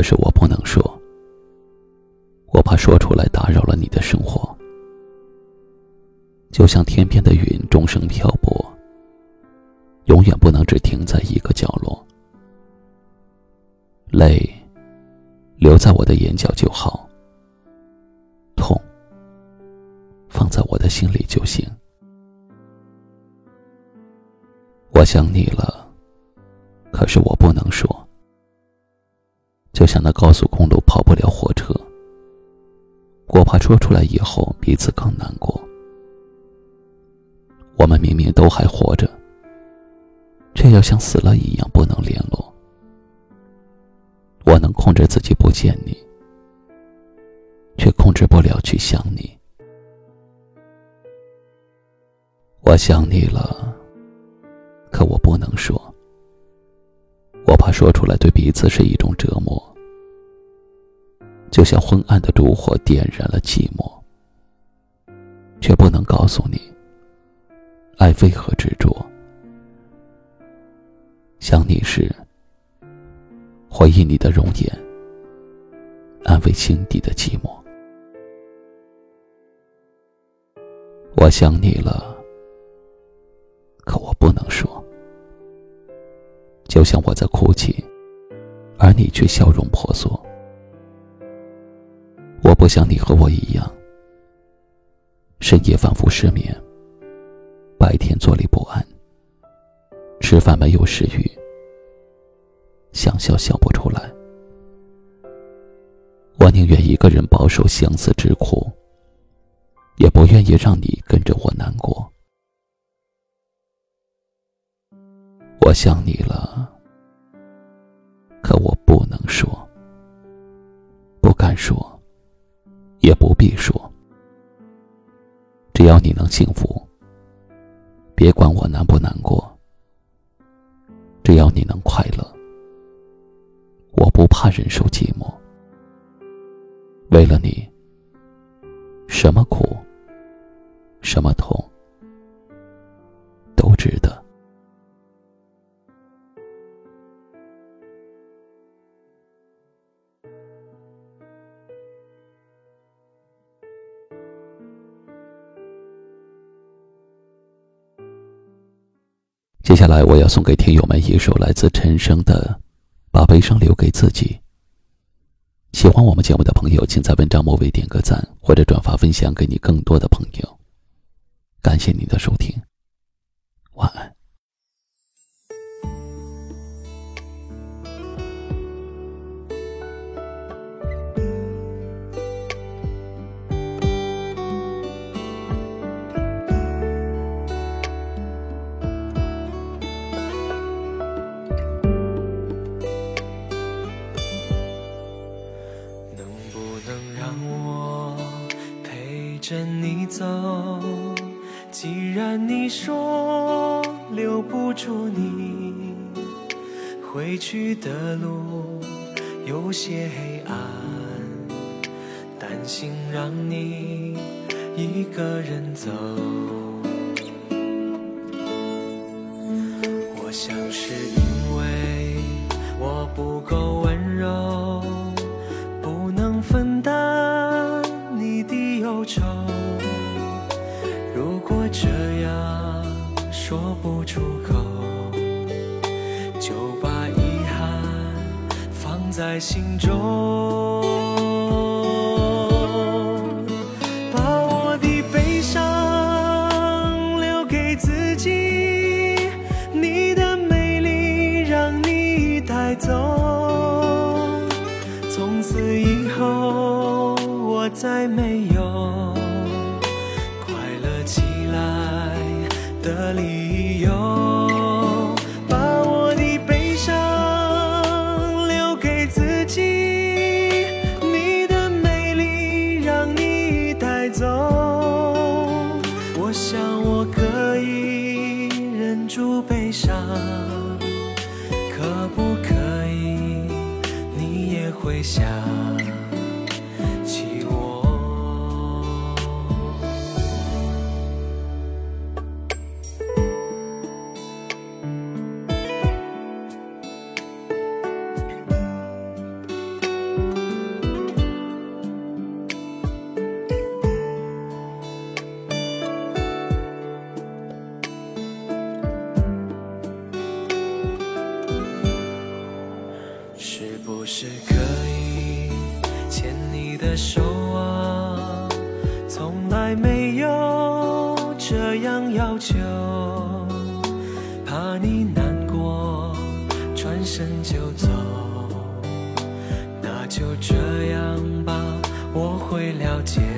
可是我不能说，我怕说出来打扰了你的生活。就像天边的云终生漂泊，永远不能只停在一个角落。泪留在我的眼角就好，痛放在我的心里就行。我想你了，可是我不能说。就像那高速公路跑不了火车，我怕说出来以后彼此更难过。我们明明都还活着，却要像死了一样不能联络。我能控制自己不见你，却控制不了去想你。我想你了，可我不能说，我怕说出来对彼此是一种折磨。就像昏暗的烛火点燃了寂寞，却不能告诉你，爱为何执着。想你时，回忆你的容颜，安慰心底的寂寞。我想你了，可我不能说。就像我在哭泣，而你却笑容婆娑。我不想你和我一样，深夜反复失眠，白天坐立不安，吃饭没有食欲，想笑笑不出来。我宁愿一个人饱受相思之苦，也不愿意让你跟着我难过。我想你了，可我不能说，不敢说。也不必说，只要你能幸福，别管我难不难过。只要你能快乐，我不怕忍受寂寞。为了你，什么苦，什么痛，接下来，我要送给听友们一首来自陈升的《把悲伤留给自己》。喜欢我们节目的朋友，请在文章末尾点个赞，或者转发分享给你更多的朋友。感谢您的收听，晚安。着你走，既然你说留不住你，回去的路有些黑暗，担心让你一个人走。我想是因为我不够温柔，忧愁。这样说不出口，就把遗憾放在心中，的理由把我的悲伤留给自己你的美丽让你带走。我想我可以忍住悲伤可不可以你也会想。手啊从来没有这样要求怕你难过转身就走。那就这样吧我会了解。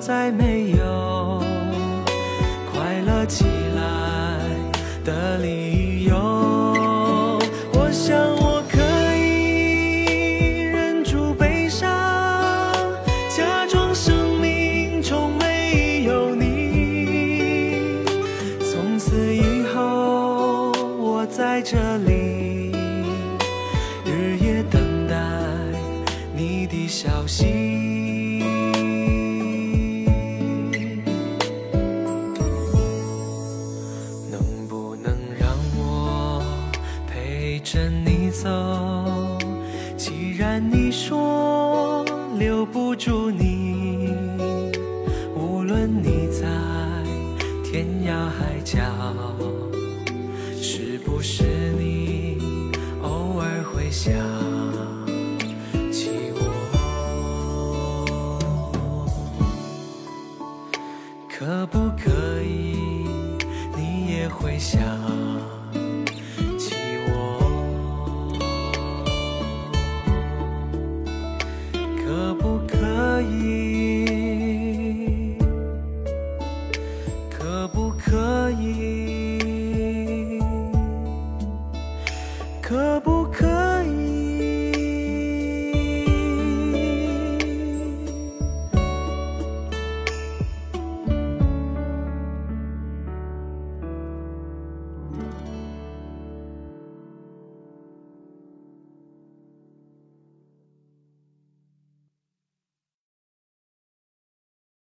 再没有。天涯海角是不是你偶尔会想？起我可不可以你也会想？